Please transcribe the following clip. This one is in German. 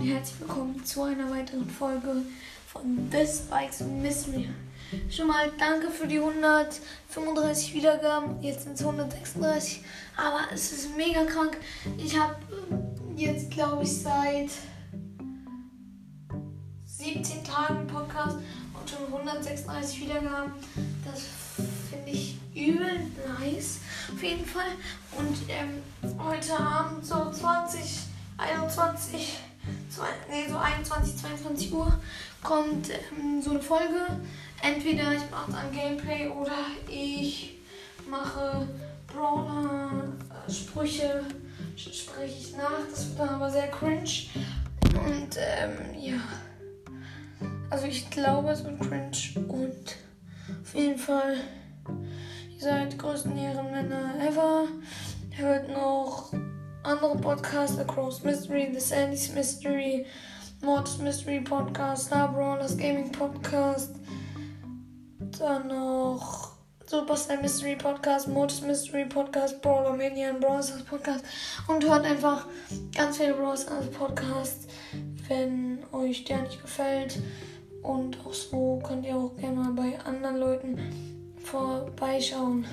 und herzlich willkommen zu einer weiteren Folge von This Bikes Mystery. Schon mal danke für die 135 Wiedergaben. Jetzt sind es 136, aber es ist mega krank. Ich habe jetzt, glaube ich, seit 17 Tagen Podcast und schon 136 Wiedergaben. Das finde ich übel nice. Auf jeden Fall. Und ähm, heute Abend so 20, 21, 2, nee, so 21, 22 Uhr kommt ähm, so eine Folge. Entweder ich mache dann Gameplay oder ich mache Brawler, äh, Sprüche, spreche ich nach. Das wird dann aber sehr cringe. Und ähm, ja. Also ich glaube, es wird cringe und auf jeden Fall, ihr seid die größten Ehrenmänner ever. Hört noch andere Podcasts, Across Mystery, The Sandy's Mystery, Mods Mystery Podcast, Star Brawlers Gaming Podcast, dann noch Superstar Mystery Podcast, Mods Mystery Podcast, Brawler Mania und Brawlers Podcast und hört einfach ganz viele Brawlers Podcasts, wenn euch der nicht gefällt. Und auch so könnt ihr auch gerne mal bei anderen Leuten vorbeischauen.